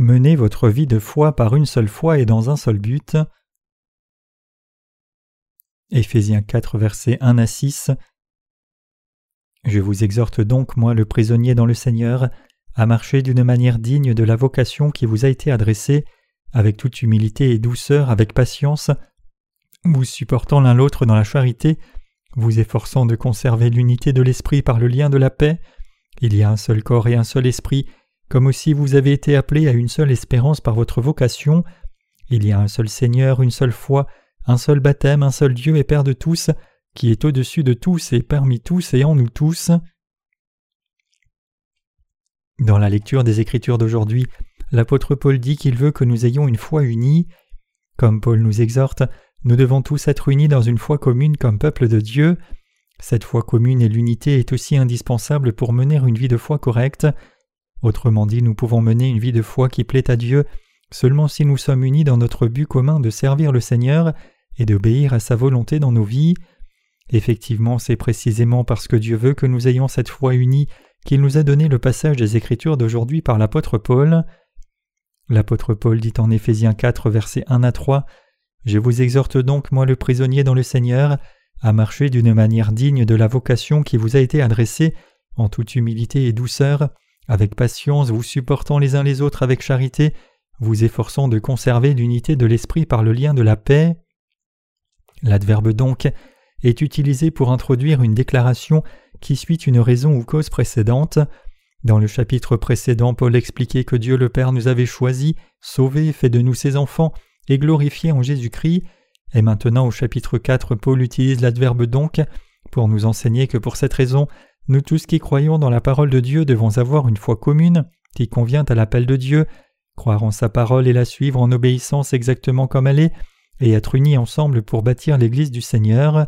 Menez votre vie de foi par une seule foi et dans un seul but. Éphésiens 4, versets 1 à 6. Je vous exhorte donc, moi le prisonnier dans le Seigneur, à marcher d'une manière digne de la vocation qui vous a été adressée, avec toute humilité et douceur, avec patience, vous supportant l'un l'autre dans la charité, vous efforçant de conserver l'unité de l'esprit par le lien de la paix. Il y a un seul corps et un seul esprit, comme aussi vous avez été appelés à une seule espérance par votre vocation, il y a un seul Seigneur, une seule foi, un seul baptême, un seul Dieu et Père de tous, qui est au-dessus de tous et parmi tous et en nous tous. Dans la lecture des Écritures d'aujourd'hui, l'apôtre Paul dit qu'il veut que nous ayons une foi unie. Comme Paul nous exhorte, nous devons tous être unis dans une foi commune comme peuple de Dieu. Cette foi commune et l'unité est aussi indispensable pour mener une vie de foi correcte. Autrement dit, nous pouvons mener une vie de foi qui plaît à Dieu seulement si nous sommes unis dans notre but commun de servir le Seigneur et d'obéir à sa volonté dans nos vies. Effectivement, c'est précisément parce que Dieu veut que nous ayons cette foi unie qu'il nous a donné le passage des Écritures d'aujourd'hui par l'apôtre Paul. L'apôtre Paul dit en Éphésiens 4, versets 1 à 3 Je vous exhorte donc, moi le prisonnier dans le Seigneur, à marcher d'une manière digne de la vocation qui vous a été adressée, en toute humilité et douceur, avec patience, vous supportant les uns les autres avec charité, vous efforçant de conserver l'unité de l'esprit par le lien de la paix. L'adverbe donc est utilisé pour introduire une déclaration qui suit une raison ou cause précédente. Dans le chapitre précédent, Paul expliquait que Dieu le Père nous avait choisis, sauvés, fait de nous ses enfants et glorifiés en Jésus-Christ. Et maintenant au chapitre 4, Paul utilise l'adverbe donc pour nous enseigner que pour cette raison, nous tous qui croyons dans la parole de Dieu devons avoir une foi commune qui convient à l'appel de Dieu, croire en sa parole et la suivre en obéissance exactement comme elle est, et être unis ensemble pour bâtir l'Église du Seigneur.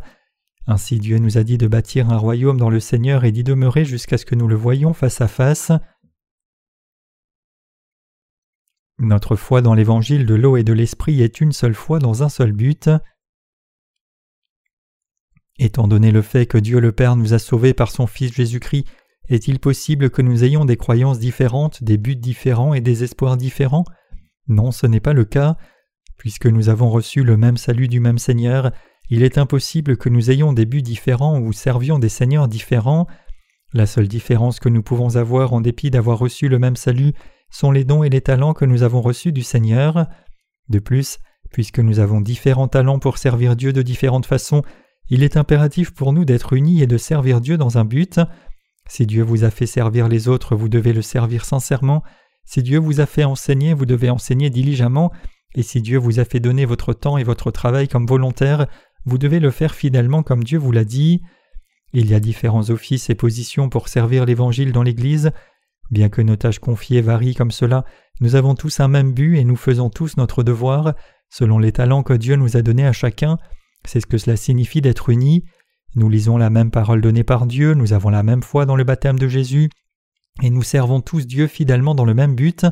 Ainsi Dieu nous a dit de bâtir un royaume dans le Seigneur et d'y demeurer jusqu'à ce que nous le voyions face à face. Notre foi dans l'évangile de l'eau et de l'esprit est une seule foi dans un seul but. Étant donné le fait que Dieu le Père nous a sauvés par son Fils Jésus-Christ, est-il possible que nous ayons des croyances différentes, des buts différents et des espoirs différents? Non, ce n'est pas le cas. Puisque nous avons reçu le même salut du même Seigneur, il est impossible que nous ayons des buts différents ou servions des seigneurs différents. La seule différence que nous pouvons avoir en dépit d'avoir reçu le même salut sont les dons et les talents que nous avons reçus du Seigneur. De plus, puisque nous avons différents talents pour servir Dieu de différentes façons, il est impératif pour nous d'être unis et de servir Dieu dans un but. Si Dieu vous a fait servir les autres, vous devez le servir sincèrement. Si Dieu vous a fait enseigner, vous devez enseigner diligemment. Et si Dieu vous a fait donner votre temps et votre travail comme volontaire, vous devez le faire fidèlement comme Dieu vous l'a dit. Il y a différents offices et positions pour servir l'Évangile dans l'Église. Bien que nos tâches confiées varient comme cela, nous avons tous un même but et nous faisons tous notre devoir, selon les talents que Dieu nous a donnés à chacun. C'est ce que cela signifie d'être unis. Nous lisons la même parole donnée par Dieu, nous avons la même foi dans le baptême de Jésus, et nous servons tous Dieu fidèlement dans le même but.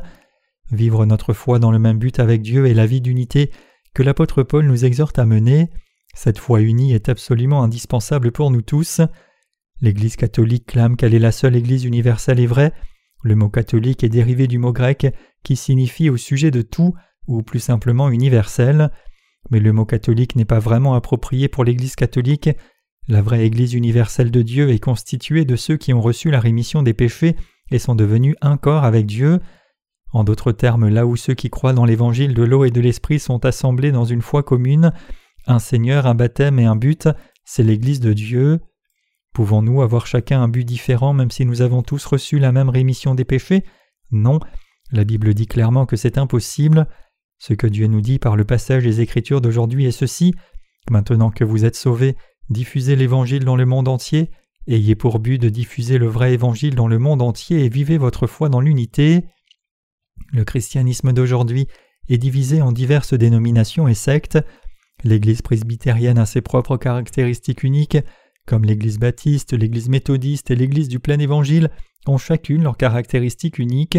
Vivre notre foi dans le même but avec Dieu est la vie d'unité que l'apôtre Paul nous exhorte à mener. Cette foi unie est absolument indispensable pour nous tous. L'Église catholique clame qu'elle est la seule Église universelle et vraie. Le mot catholique est dérivé du mot grec qui signifie au sujet de tout, ou plus simplement universel. Mais le mot catholique n'est pas vraiment approprié pour l'Église catholique. La vraie Église universelle de Dieu est constituée de ceux qui ont reçu la rémission des péchés et sont devenus un corps avec Dieu. En d'autres termes, là où ceux qui croient dans l'évangile de l'eau et de l'esprit sont assemblés dans une foi commune, un Seigneur, un baptême et un but, c'est l'Église de Dieu. Pouvons-nous avoir chacun un but différent même si nous avons tous reçu la même rémission des péchés? Non, la Bible dit clairement que c'est impossible. Ce que Dieu nous dit par le passage des Écritures d'aujourd'hui est ceci Maintenant que vous êtes sauvés, diffusez l'Évangile dans le monde entier, ayez pour but de diffuser le vrai Évangile dans le monde entier et vivez votre foi dans l'unité. Le christianisme d'aujourd'hui est divisé en diverses dénominations et sectes. L'Église presbytérienne a ses propres caractéristiques uniques, comme l'Église baptiste, l'Église méthodiste et l'Église du plein Évangile ont chacune leurs caractéristiques uniques.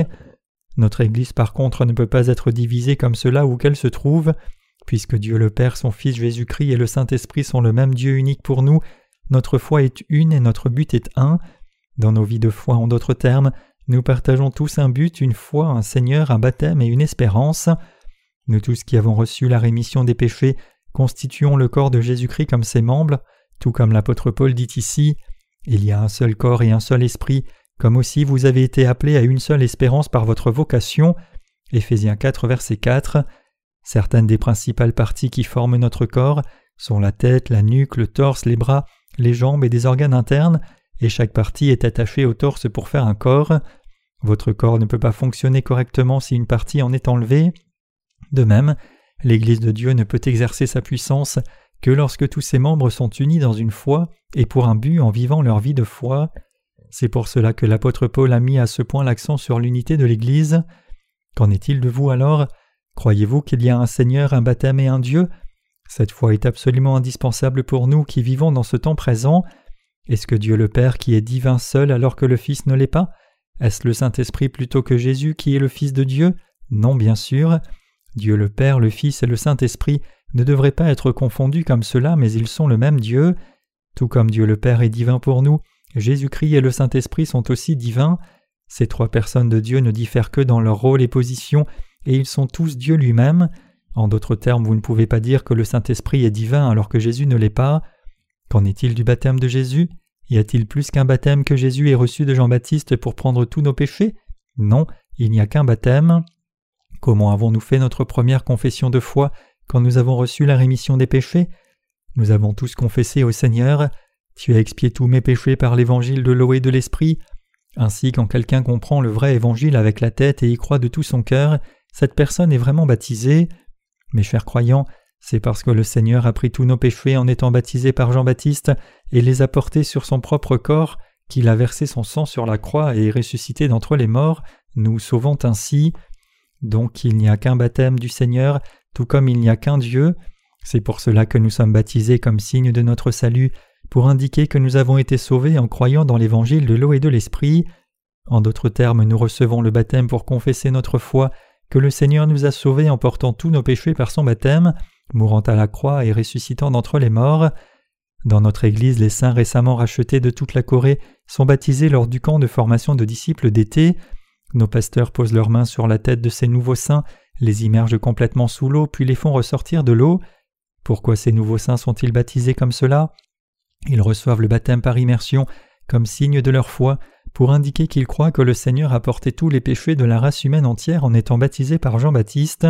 Notre Église par contre ne peut pas être divisée comme cela où qu'elle se trouve. Puisque Dieu le Père, son Fils Jésus-Christ et le Saint-Esprit sont le même Dieu unique pour nous, notre foi est une et notre but est un. Dans nos vies de foi, en d'autres termes, nous partageons tous un but, une foi, un Seigneur, un baptême et une espérance. Nous tous qui avons reçu la rémission des péchés constituons le corps de Jésus-Christ comme ses membres, tout comme l'apôtre Paul dit ici, Il y a un seul corps et un seul esprit, comme aussi vous avez été appelés à une seule espérance par votre vocation. Éphésiens 4, verset 4. Certaines des principales parties qui forment notre corps sont la tête, la nuque, le torse, les bras, les jambes et des organes internes, et chaque partie est attachée au torse pour faire un corps. Votre corps ne peut pas fonctionner correctement si une partie en est enlevée. De même, l'Église de Dieu ne peut exercer sa puissance que lorsque tous ses membres sont unis dans une foi et pour un but en vivant leur vie de foi. C'est pour cela que l'apôtre Paul a mis à ce point l'accent sur l'unité de l'Église. Qu'en est-il de vous alors? Croyez-vous qu'il y a un Seigneur, un baptême et un Dieu? Cette foi est absolument indispensable pour nous qui vivons dans ce temps présent. Est-ce que Dieu le Père qui est divin seul alors que le Fils ne l'est pas? Est-ce le Saint-Esprit plutôt que Jésus qui est le Fils de Dieu? Non, bien sûr. Dieu le Père, le Fils et le Saint-Esprit ne devraient pas être confondus comme cela, mais ils sont le même Dieu. Tout comme Dieu le Père est divin pour nous, Jésus-Christ et le Saint-Esprit sont aussi divins. Ces trois personnes de Dieu ne diffèrent que dans leur rôle et position, et ils sont tous Dieu lui-même. En d'autres termes, vous ne pouvez pas dire que le Saint-Esprit est divin alors que Jésus ne l'est pas. Qu'en est-il du baptême de Jésus? Y a-t-il plus qu'un baptême que Jésus ait reçu de Jean-Baptiste pour prendre tous nos péchés? Non, il n'y a qu'un baptême. Comment avons-nous fait notre première confession de foi quand nous avons reçu la rémission des péchés? Nous avons tous confessé au Seigneur Tu as expié tous mes péchés par l'évangile de l'eau et de l'esprit. Ainsi, quand quelqu'un comprend le vrai évangile avec la tête et y croit de tout son cœur, cette personne est vraiment baptisée. Mes chers croyants, c'est parce que le Seigneur a pris tous nos péchés en étant baptisé par Jean-Baptiste et les a portés sur son propre corps, qu'il a versé son sang sur la croix et ressuscité d'entre les morts, nous sauvant ainsi. Donc il n'y a qu'un baptême du Seigneur, tout comme il n'y a qu'un Dieu. C'est pour cela que nous sommes baptisés comme signe de notre salut, pour indiquer que nous avons été sauvés en croyant dans l'évangile de l'eau et de l'esprit. En d'autres termes, nous recevons le baptême pour confesser notre foi que le Seigneur nous a sauvés en portant tous nos péchés par son baptême, mourant à la croix et ressuscitant d'entre les morts. Dans notre Église, les saints récemment rachetés de toute la Corée sont baptisés lors du camp de formation de disciples d'été. Nos pasteurs posent leurs mains sur la tête de ces nouveaux saints, les immergent complètement sous l'eau, puis les font ressortir de l'eau. Pourquoi ces nouveaux saints sont-ils baptisés comme cela? Ils reçoivent le baptême par immersion comme signe de leur foi, pour indiquer qu'ils croient que le Seigneur a porté tous les péchés de la race humaine entière en étant baptisé par Jean-Baptiste.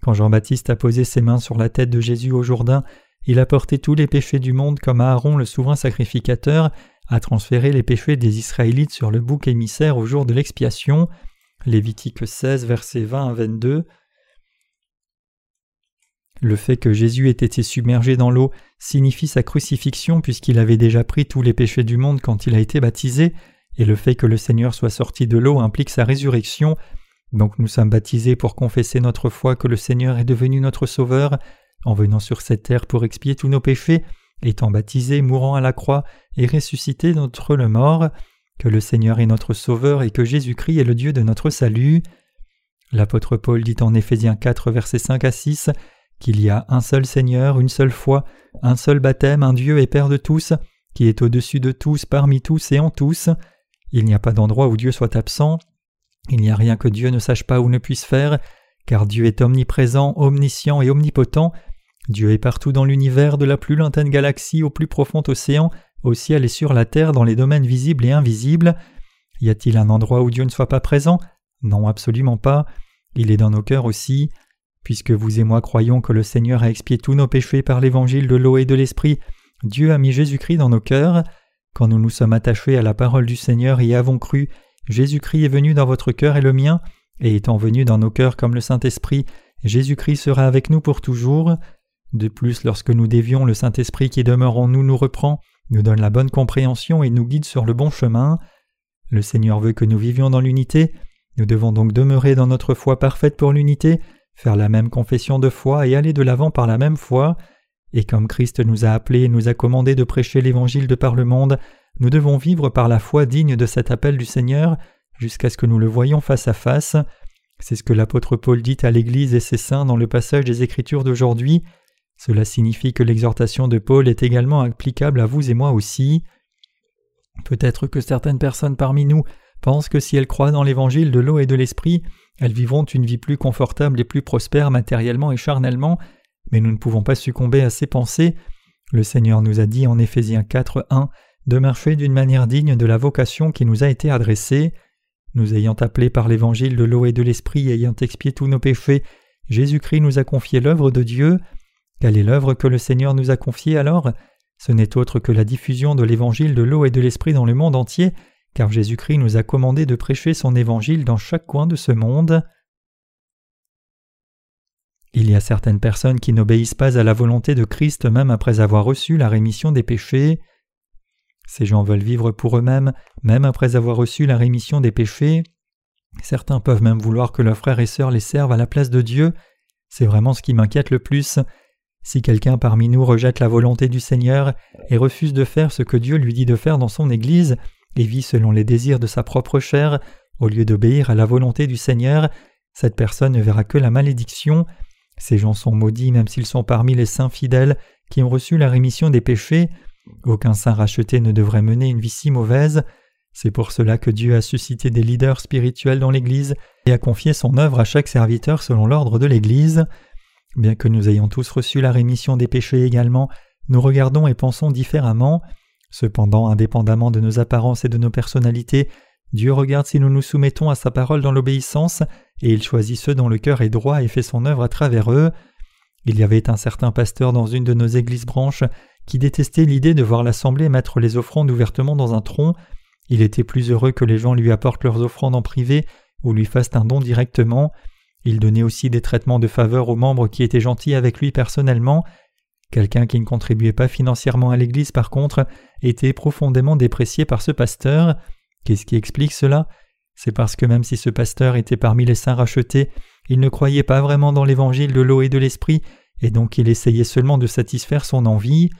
Quand Jean-Baptiste a posé ses mains sur la tête de Jésus au Jourdain, il a porté tous les péchés du monde comme Aaron le souverain sacrificateur, a transféré les péchés des Israélites sur le bouc émissaire au jour de l'expiation. Lévitique 16, versets 20 à 22. Le fait que Jésus ait été submergé dans l'eau signifie sa crucifixion puisqu'il avait déjà pris tous les péchés du monde quand il a été baptisé, et le fait que le Seigneur soit sorti de l'eau implique sa résurrection. Donc nous sommes baptisés pour confesser notre foi que le Seigneur est devenu notre Sauveur, en venant sur cette terre pour expier tous nos péchés, étant baptisé, mourant à la croix et ressuscité d'entre le mort, que le Seigneur est notre Sauveur et que Jésus-Christ est le Dieu de notre salut. L'apôtre Paul dit en Éphésiens 4 versets 5 à 6 qu'il y a un seul Seigneur, une seule foi, un seul baptême, un Dieu et Père de tous, qui est au-dessus de tous, parmi tous et en tous. Il n'y a pas d'endroit où Dieu soit absent. Il n'y a rien que Dieu ne sache pas ou ne puisse faire, car Dieu est omniprésent, omniscient et omnipotent. Dieu est partout dans l'univers, de la plus lointaine galaxie au plus profond océan, au ciel et sur la terre, dans les domaines visibles et invisibles. Y a-t-il un endroit où Dieu ne soit pas présent? Non, absolument pas. Il est dans nos cœurs aussi. Puisque vous et moi croyons que le Seigneur a expié tous nos péchés par l'évangile de l'eau et de l'esprit, Dieu a mis Jésus-Christ dans nos cœurs. Quand nous nous sommes attachés à la parole du Seigneur et avons cru, Jésus-Christ est venu dans votre cœur et le mien, et étant venu dans nos cœurs comme le Saint-Esprit, Jésus-Christ sera avec nous pour toujours. De plus, lorsque nous dévions, le Saint-Esprit qui demeure en nous nous reprend, nous donne la bonne compréhension et nous guide sur le bon chemin. Le Seigneur veut que nous vivions dans l'unité, nous devons donc demeurer dans notre foi parfaite pour l'unité, faire la même confession de foi et aller de l'avant par la même foi. Et comme Christ nous a appelés et nous a commandé de prêcher l'Évangile de par le monde, nous devons vivre par la foi digne de cet appel du Seigneur jusqu'à ce que nous le voyions face à face. C'est ce que l'apôtre Paul dit à l'Église et ses saints dans le passage des Écritures d'aujourd'hui. Cela signifie que l'exhortation de Paul est également applicable à vous et moi aussi. Peut-être que certaines personnes parmi nous pensent que si elles croient dans l'évangile de l'eau et de l'esprit, elles vivront une vie plus confortable et plus prospère matériellement et charnellement, mais nous ne pouvons pas succomber à ces pensées. Le Seigneur nous a dit en Éphésiens 4, 1 de marcher d'une manière digne de la vocation qui nous a été adressée. Nous ayant appelés par l'évangile de l'eau et de l'esprit ayant expié tous nos péchés, Jésus-Christ nous a confié l'œuvre de Dieu. Quelle est l'œuvre que le Seigneur nous a confiée alors? Ce n'est autre que la diffusion de l'évangile de l'eau et de l'esprit dans le monde entier, car Jésus-Christ nous a commandé de prêcher son évangile dans chaque coin de ce monde. Il y a certaines personnes qui n'obéissent pas à la volonté de Christ même après avoir reçu la rémission des péchés. Ces gens veulent vivre pour eux-mêmes, même après avoir reçu la rémission des péchés. Certains peuvent même vouloir que leurs frères et sœurs les servent à la place de Dieu. C'est vraiment ce qui m'inquiète le plus. Si quelqu'un parmi nous rejette la volonté du Seigneur et refuse de faire ce que Dieu lui dit de faire dans son Église, et vit selon les désirs de sa propre chair, au lieu d'obéir à la volonté du Seigneur, cette personne ne verra que la malédiction. Ces gens sont maudits même s'ils sont parmi les saints fidèles qui ont reçu la rémission des péchés. Aucun saint racheté ne devrait mener une vie si mauvaise. C'est pour cela que Dieu a suscité des leaders spirituels dans l'Église et a confié son œuvre à chaque serviteur selon l'ordre de l'Église. Bien que nous ayons tous reçu la rémission des péchés également, nous regardons et pensons différemment. Cependant, indépendamment de nos apparences et de nos personnalités, Dieu regarde si nous nous soumettons à sa parole dans l'obéissance, et il choisit ceux dont le cœur est droit et fait son œuvre à travers eux. Il y avait un certain pasteur dans une de nos églises branches qui détestait l'idée de voir l'assemblée mettre les offrandes ouvertement dans un tronc, il était plus heureux que les gens lui apportent leurs offrandes en privé ou lui fassent un don directement. Il donnait aussi des traitements de faveur aux membres qui étaient gentils avec lui personnellement. Quelqu'un qui ne contribuait pas financièrement à l'Église, par contre, était profondément déprécié par ce pasteur. Qu'est-ce qui explique cela? C'est parce que même si ce pasteur était parmi les saints rachetés, il ne croyait pas vraiment dans l'évangile de l'eau et de l'esprit, et donc il essayait seulement de satisfaire son envie.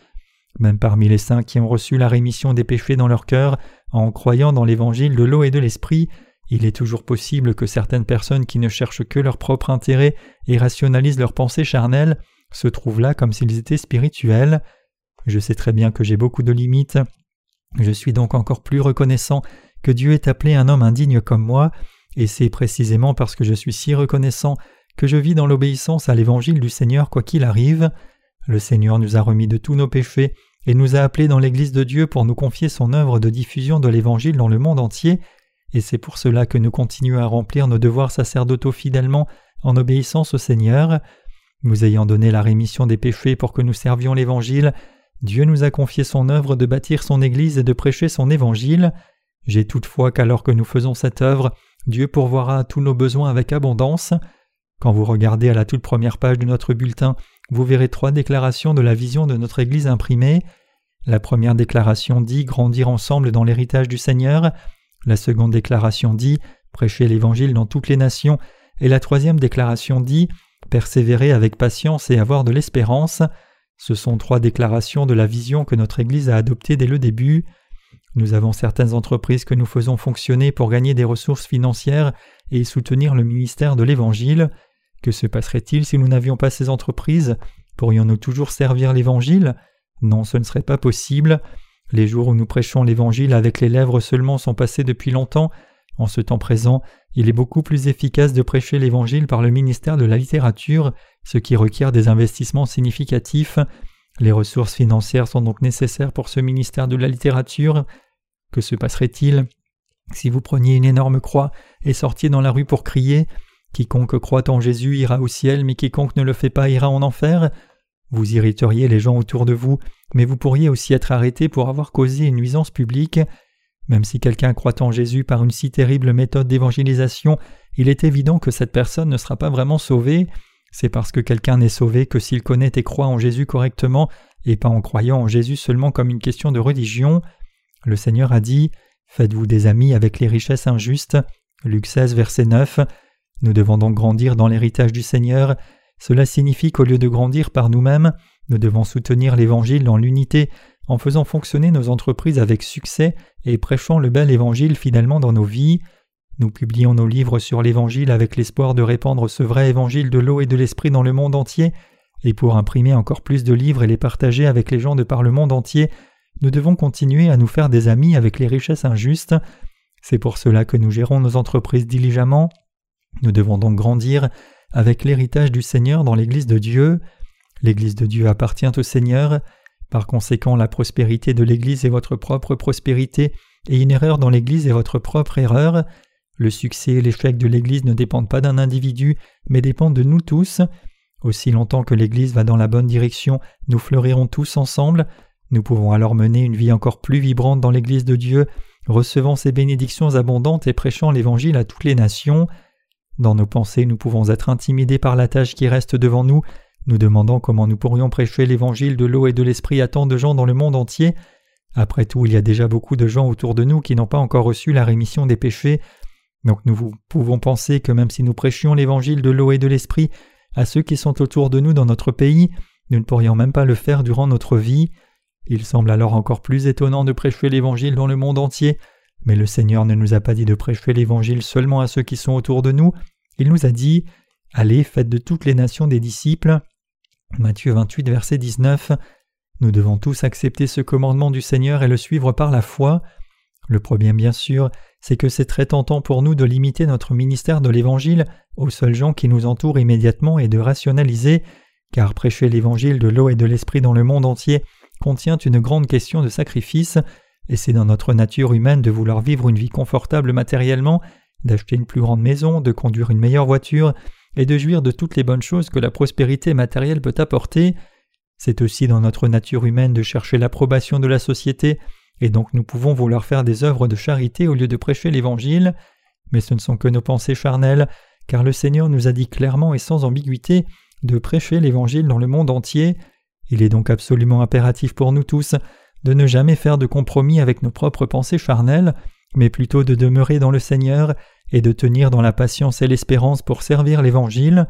Même parmi les saints qui ont reçu la rémission des péchés dans leur cœur, en croyant dans l'évangile de l'eau et de l'esprit, il est toujours possible que certaines personnes qui ne cherchent que leur propre intérêt et rationalisent leurs pensées charnelles se trouvent là comme s'ils étaient spirituels. Je sais très bien que j'ai beaucoup de limites. Je suis donc encore plus reconnaissant que Dieu ait appelé un homme indigne comme moi, et c'est précisément parce que je suis si reconnaissant que je vis dans l'obéissance à l'évangile du Seigneur quoi qu'il arrive. Le Seigneur nous a remis de tous nos péchés et nous a appelés dans l'Église de Dieu pour nous confier son œuvre de diffusion de l'Évangile dans le monde entier, et c'est pour cela que nous continuons à remplir nos devoirs sacerdotaux fidèlement en obéissance au Seigneur. Nous ayant donné la rémission des péchés pour que nous servions l'Évangile, Dieu nous a confié son œuvre de bâtir son Église et de prêcher son Évangile. J'ai toutefois qu'alors que nous faisons cette œuvre, Dieu pourvoira à tous nos besoins avec abondance. Quand vous regardez à la toute première page de notre bulletin, vous verrez trois déclarations de la vision de notre Église imprimée. La première déclaration dit Grandir ensemble dans l'héritage du Seigneur. La seconde déclaration dit Prêcher l'Évangile dans toutes les nations. Et la troisième déclaration dit Persévérer avec patience et avoir de l'espérance. Ce sont trois déclarations de la vision que notre Église a adoptées dès le début. Nous avons certaines entreprises que nous faisons fonctionner pour gagner des ressources financières et soutenir le ministère de l'Évangile. Que se passerait-il si nous n'avions pas ces entreprises? Pourrions-nous toujours servir l'Évangile? Non, ce ne serait pas possible. Les jours où nous prêchons l'Évangile avec les lèvres seulement sont passés depuis longtemps. En ce temps présent, il est beaucoup plus efficace de prêcher l'Évangile par le ministère de la littérature, ce qui requiert des investissements significatifs. Les ressources financières sont donc nécessaires pour ce ministère de la littérature. Que se passerait-il si vous preniez une énorme croix et sortiez dans la rue pour crier Quiconque croit en Jésus ira au ciel, mais quiconque ne le fait pas ira en enfer. Vous irriteriez les gens autour de vous, mais vous pourriez aussi être arrêté pour avoir causé une nuisance publique. Même si quelqu'un croit en Jésus par une si terrible méthode d'évangélisation, il est évident que cette personne ne sera pas vraiment sauvée. C'est parce que quelqu'un n'est sauvé que s'il connaît et croit en Jésus correctement, et pas en croyant en Jésus seulement comme une question de religion. Le Seigneur a dit Faites-vous des amis avec les richesses injustes. Luc 16, verset 9. Nous devons donc grandir dans l'héritage du Seigneur. Cela signifie qu'au lieu de grandir par nous-mêmes, nous devons soutenir l'Évangile dans l'unité en faisant fonctionner nos entreprises avec succès et prêchant le bel Évangile fidèlement dans nos vies. Nous publions nos livres sur l'Évangile avec l'espoir de répandre ce vrai Évangile de l'eau et de l'Esprit dans le monde entier, et pour imprimer encore plus de livres et les partager avec les gens de par le monde entier, nous devons continuer à nous faire des amis avec les richesses injustes. C'est pour cela que nous gérons nos entreprises diligemment. Nous devons donc grandir avec l'héritage du Seigneur dans l'Église de Dieu. L'Église de Dieu appartient au Seigneur. Par conséquent, la prospérité de l'Église est votre propre prospérité et une erreur dans l'Église est votre propre erreur. Le succès et l'échec de l'Église ne dépendent pas d'un individu, mais dépendent de nous tous. Aussi longtemps que l'Église va dans la bonne direction, nous fleurirons tous ensemble. Nous pouvons alors mener une vie encore plus vibrante dans l'Église de Dieu, recevant ses bénédictions abondantes et prêchant l'Évangile à toutes les nations. Dans nos pensées, nous pouvons être intimidés par la tâche qui reste devant nous, nous demandant comment nous pourrions prêcher l'Évangile de l'eau et de l'Esprit à tant de gens dans le monde entier. Après tout, il y a déjà beaucoup de gens autour de nous qui n'ont pas encore reçu la rémission des péchés. Donc nous pouvons penser que même si nous prêchions l'Évangile de l'eau et de l'Esprit à ceux qui sont autour de nous dans notre pays, nous ne pourrions même pas le faire durant notre vie. Il semble alors encore plus étonnant de prêcher l'Évangile dans le monde entier, mais le Seigneur ne nous a pas dit de prêcher l'Évangile seulement à ceux qui sont autour de nous, il nous a dit Allez, faites de toutes les nations des disciples. Matthieu 28, verset 19. Nous devons tous accepter ce commandement du Seigneur et le suivre par la foi. Le problème, bien sûr, c'est que c'est très tentant pour nous de limiter notre ministère de l'Évangile aux seuls gens qui nous entourent immédiatement et de rationaliser, car prêcher l'Évangile de l'eau et de l'Esprit dans le monde entier contient une grande question de sacrifice, et c'est dans notre nature humaine de vouloir vivre une vie confortable matériellement, d'acheter une plus grande maison, de conduire une meilleure voiture, et de jouir de toutes les bonnes choses que la prospérité matérielle peut apporter. C'est aussi dans notre nature humaine de chercher l'approbation de la société, et donc nous pouvons vouloir faire des œuvres de charité au lieu de prêcher l'Évangile, mais ce ne sont que nos pensées charnelles, car le Seigneur nous a dit clairement et sans ambiguïté de prêcher l'Évangile dans le monde entier. Il est donc absolument impératif pour nous tous de ne jamais faire de compromis avec nos propres pensées charnelles, mais plutôt de demeurer dans le Seigneur et de tenir dans la patience et l'espérance pour servir l'Évangile.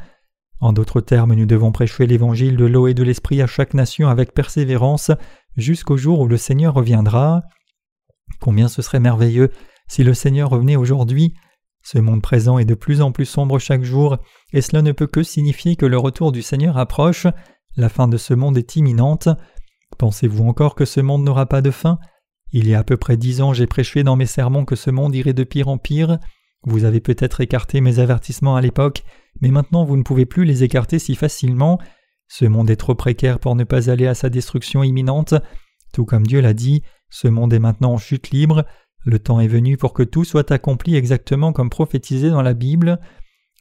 En d'autres termes, nous devons prêcher l'Évangile de l'eau et de l'Esprit à chaque nation avec persévérance jusqu'au jour où le Seigneur reviendra. Combien ce serait merveilleux si le Seigneur revenait aujourd'hui. Ce monde présent est de plus en plus sombre chaque jour, et cela ne peut que signifier que le retour du Seigneur approche, la fin de ce monde est imminente. Pensez-vous encore que ce monde n'aura pas de fin? Il y a à peu près dix ans j'ai prêché dans mes sermons que ce monde irait de pire en pire. Vous avez peut-être écarté mes avertissements à l'époque, mais maintenant vous ne pouvez plus les écarter si facilement. Ce monde est trop précaire pour ne pas aller à sa destruction imminente. Tout comme Dieu l'a dit, ce monde est maintenant en chute libre. Le temps est venu pour que tout soit accompli exactement comme prophétisé dans la Bible.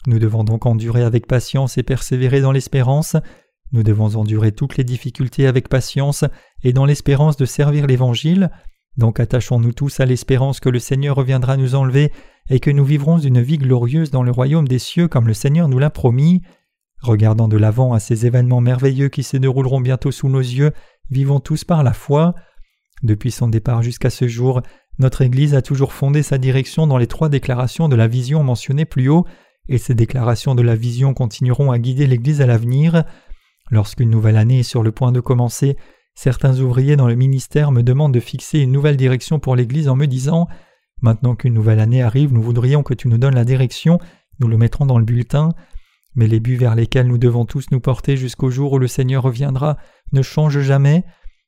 Nous devons donc endurer avec patience et persévérer dans l'espérance. Nous devons endurer toutes les difficultés avec patience et dans l'espérance de servir l'Évangile. Donc attachons-nous tous à l'espérance que le Seigneur reviendra nous enlever et que nous vivrons une vie glorieuse dans le royaume des cieux comme le Seigneur nous l'a promis. Regardant de l'avant à ces événements merveilleux qui se dérouleront bientôt sous nos yeux, vivons tous par la foi. Depuis son départ jusqu'à ce jour, notre Église a toujours fondé sa direction dans les trois déclarations de la vision mentionnées plus haut, et ces déclarations de la vision continueront à guider l'Église à l'avenir. Lorsqu'une nouvelle année est sur le point de commencer, certains ouvriers dans le ministère me demandent de fixer une nouvelle direction pour l'Église en me disant Maintenant qu'une nouvelle année arrive, nous voudrions que tu nous donnes la direction, nous le mettrons dans le bulletin mais les buts vers lesquels nous devons tous nous porter jusqu'au jour où le Seigneur reviendra ne changent jamais.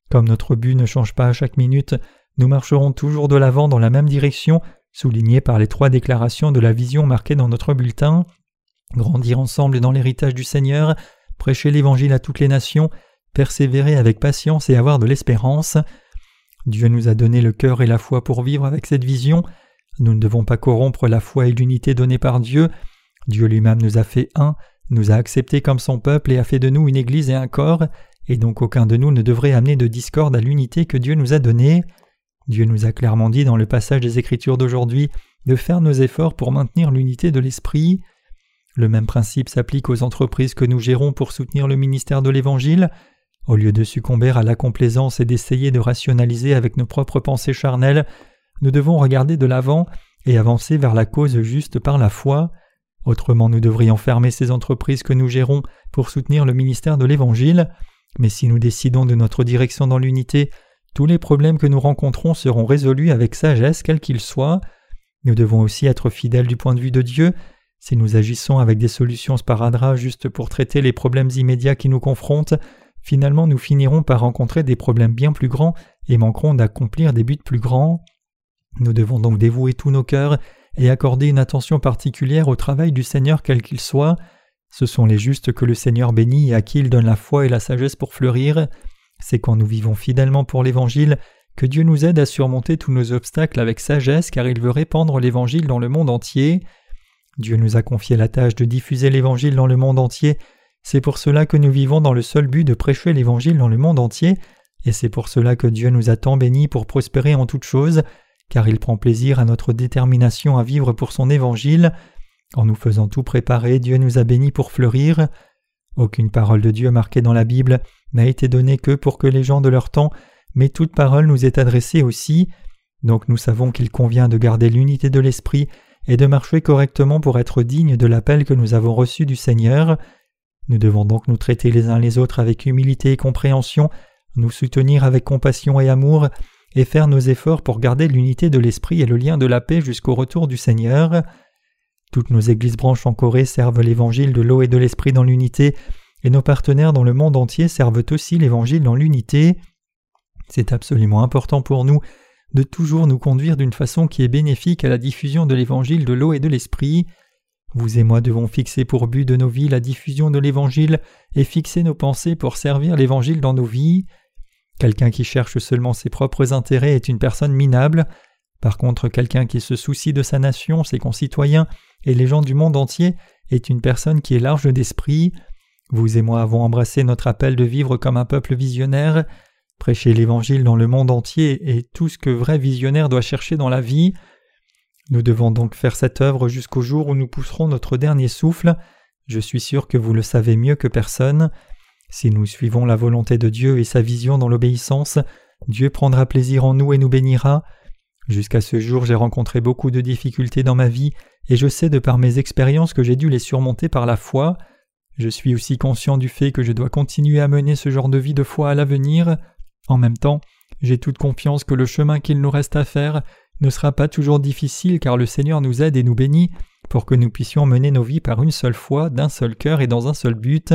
Comme notre but ne change pas à chaque minute, nous marcherons toujours de l'avant dans la même direction, soulignée par les trois déclarations de la vision marquées dans notre bulletin. Grandir ensemble dans l'héritage du Seigneur, prêcher l'Évangile à toutes les nations, persévérer avec patience et avoir de l'espérance. Dieu nous a donné le cœur et la foi pour vivre avec cette vision. Nous ne devons pas corrompre la foi et l'unité donnée par Dieu. Dieu lui-même nous a fait un, nous a acceptés comme son peuple et a fait de nous une Église et un corps, et donc aucun de nous ne devrait amener de discorde à l'unité que Dieu nous a donnée. Dieu nous a clairement dit dans le passage des Écritures d'aujourd'hui de faire nos efforts pour maintenir l'unité de l'Esprit. Le même principe s'applique aux entreprises que nous gérons pour soutenir le ministère de l'Évangile. Au lieu de succomber à la complaisance et d'essayer de rationaliser avec nos propres pensées charnelles, nous devons regarder de l'avant et avancer vers la cause juste par la foi. Autrement nous devrions fermer ces entreprises que nous gérons pour soutenir le ministère de l'Évangile, mais si nous décidons de notre direction dans l'unité, tous les problèmes que nous rencontrons seront résolus avec sagesse quels qu'ils soient. Nous devons aussi être fidèles du point de vue de Dieu. Si nous agissons avec des solutions sparadrap juste pour traiter les problèmes immédiats qui nous confrontent, finalement nous finirons par rencontrer des problèmes bien plus grands et manquerons d'accomplir des buts plus grands. Nous devons donc dévouer tous nos cœurs et accorder une attention particulière au travail du Seigneur quel qu'il soit. Ce sont les justes que le Seigneur bénit et à qui il donne la foi et la sagesse pour fleurir. C'est quand nous vivons fidèlement pour l'Évangile que Dieu nous aide à surmonter tous nos obstacles avec sagesse car il veut répandre l'Évangile dans le monde entier. Dieu nous a confié la tâche de diffuser l'Évangile dans le monde entier. C'est pour cela que nous vivons dans le seul but de prêcher l'Évangile dans le monde entier, et c'est pour cela que Dieu nous a tant bénis pour prospérer en toutes choses, car il prend plaisir à notre détermination à vivre pour son évangile. En nous faisant tout préparer, Dieu nous a bénis pour fleurir. Aucune parole de Dieu marquée dans la Bible n'a été donnée que pour que les gens de leur temps, mais toute parole nous est adressée aussi. Donc nous savons qu'il convient de garder l'unité de l'esprit et de marcher correctement pour être digne de l'appel que nous avons reçu du Seigneur. Nous devons donc nous traiter les uns les autres avec humilité et compréhension, nous soutenir avec compassion et amour, et faire nos efforts pour garder l'unité de l'esprit et le lien de la paix jusqu'au retour du Seigneur. Toutes nos églises branches en Corée servent l'évangile de l'eau et de l'esprit dans l'unité, et nos partenaires dans le monde entier servent aussi l'évangile dans l'unité. C'est absolument important pour nous de toujours nous conduire d'une façon qui est bénéfique à la diffusion de l'évangile de l'eau et de l'esprit. Vous et moi devons fixer pour but de nos vies la diffusion de l'évangile et fixer nos pensées pour servir l'évangile dans nos vies. Quelqu'un qui cherche seulement ses propres intérêts est une personne minable. Par contre, quelqu'un qui se soucie de sa nation, ses concitoyens et les gens du monde entier est une personne qui est large d'esprit. Vous et moi avons embrassé notre appel de vivre comme un peuple visionnaire. Prêcher l'Évangile dans le monde entier est tout ce que vrai visionnaire doit chercher dans la vie. Nous devons donc faire cette œuvre jusqu'au jour où nous pousserons notre dernier souffle. Je suis sûr que vous le savez mieux que personne. Si nous suivons la volonté de Dieu et sa vision dans l'obéissance, Dieu prendra plaisir en nous et nous bénira. Jusqu'à ce jour, j'ai rencontré beaucoup de difficultés dans ma vie, et je sais de par mes expériences que j'ai dû les surmonter par la foi. Je suis aussi conscient du fait que je dois continuer à mener ce genre de vie de foi à l'avenir. En même temps, j'ai toute confiance que le chemin qu'il nous reste à faire ne sera pas toujours difficile car le Seigneur nous aide et nous bénit pour que nous puissions mener nos vies par une seule foi, d'un seul cœur et dans un seul but.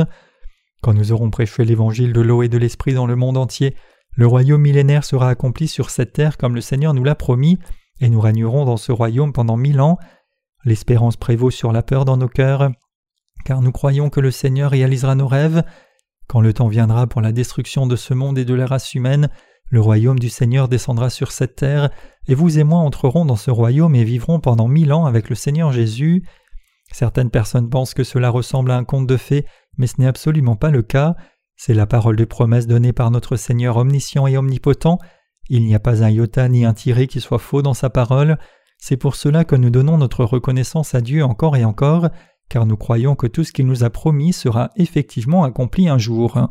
Quand nous aurons prêché l'évangile de l'eau et de l'esprit dans le monde entier, le royaume millénaire sera accompli sur cette terre comme le Seigneur nous l'a promis, et nous régnerons dans ce royaume pendant mille ans. L'espérance prévaut sur la peur dans nos cœurs, car nous croyons que le Seigneur réalisera nos rêves. Quand le temps viendra pour la destruction de ce monde et de la race humaine, le royaume du Seigneur descendra sur cette terre, et vous et moi entrerons dans ce royaume et vivrons pendant mille ans avec le Seigneur Jésus. Certaines personnes pensent que cela ressemble à un conte de fées, mais ce n'est absolument pas le cas. C'est la parole de promesse donnée par notre Seigneur omniscient et omnipotent. Il n'y a pas un iota ni un tiré qui soit faux dans sa parole. C'est pour cela que nous donnons notre reconnaissance à Dieu encore et encore, car nous croyons que tout ce qu'il nous a promis sera effectivement accompli un jour.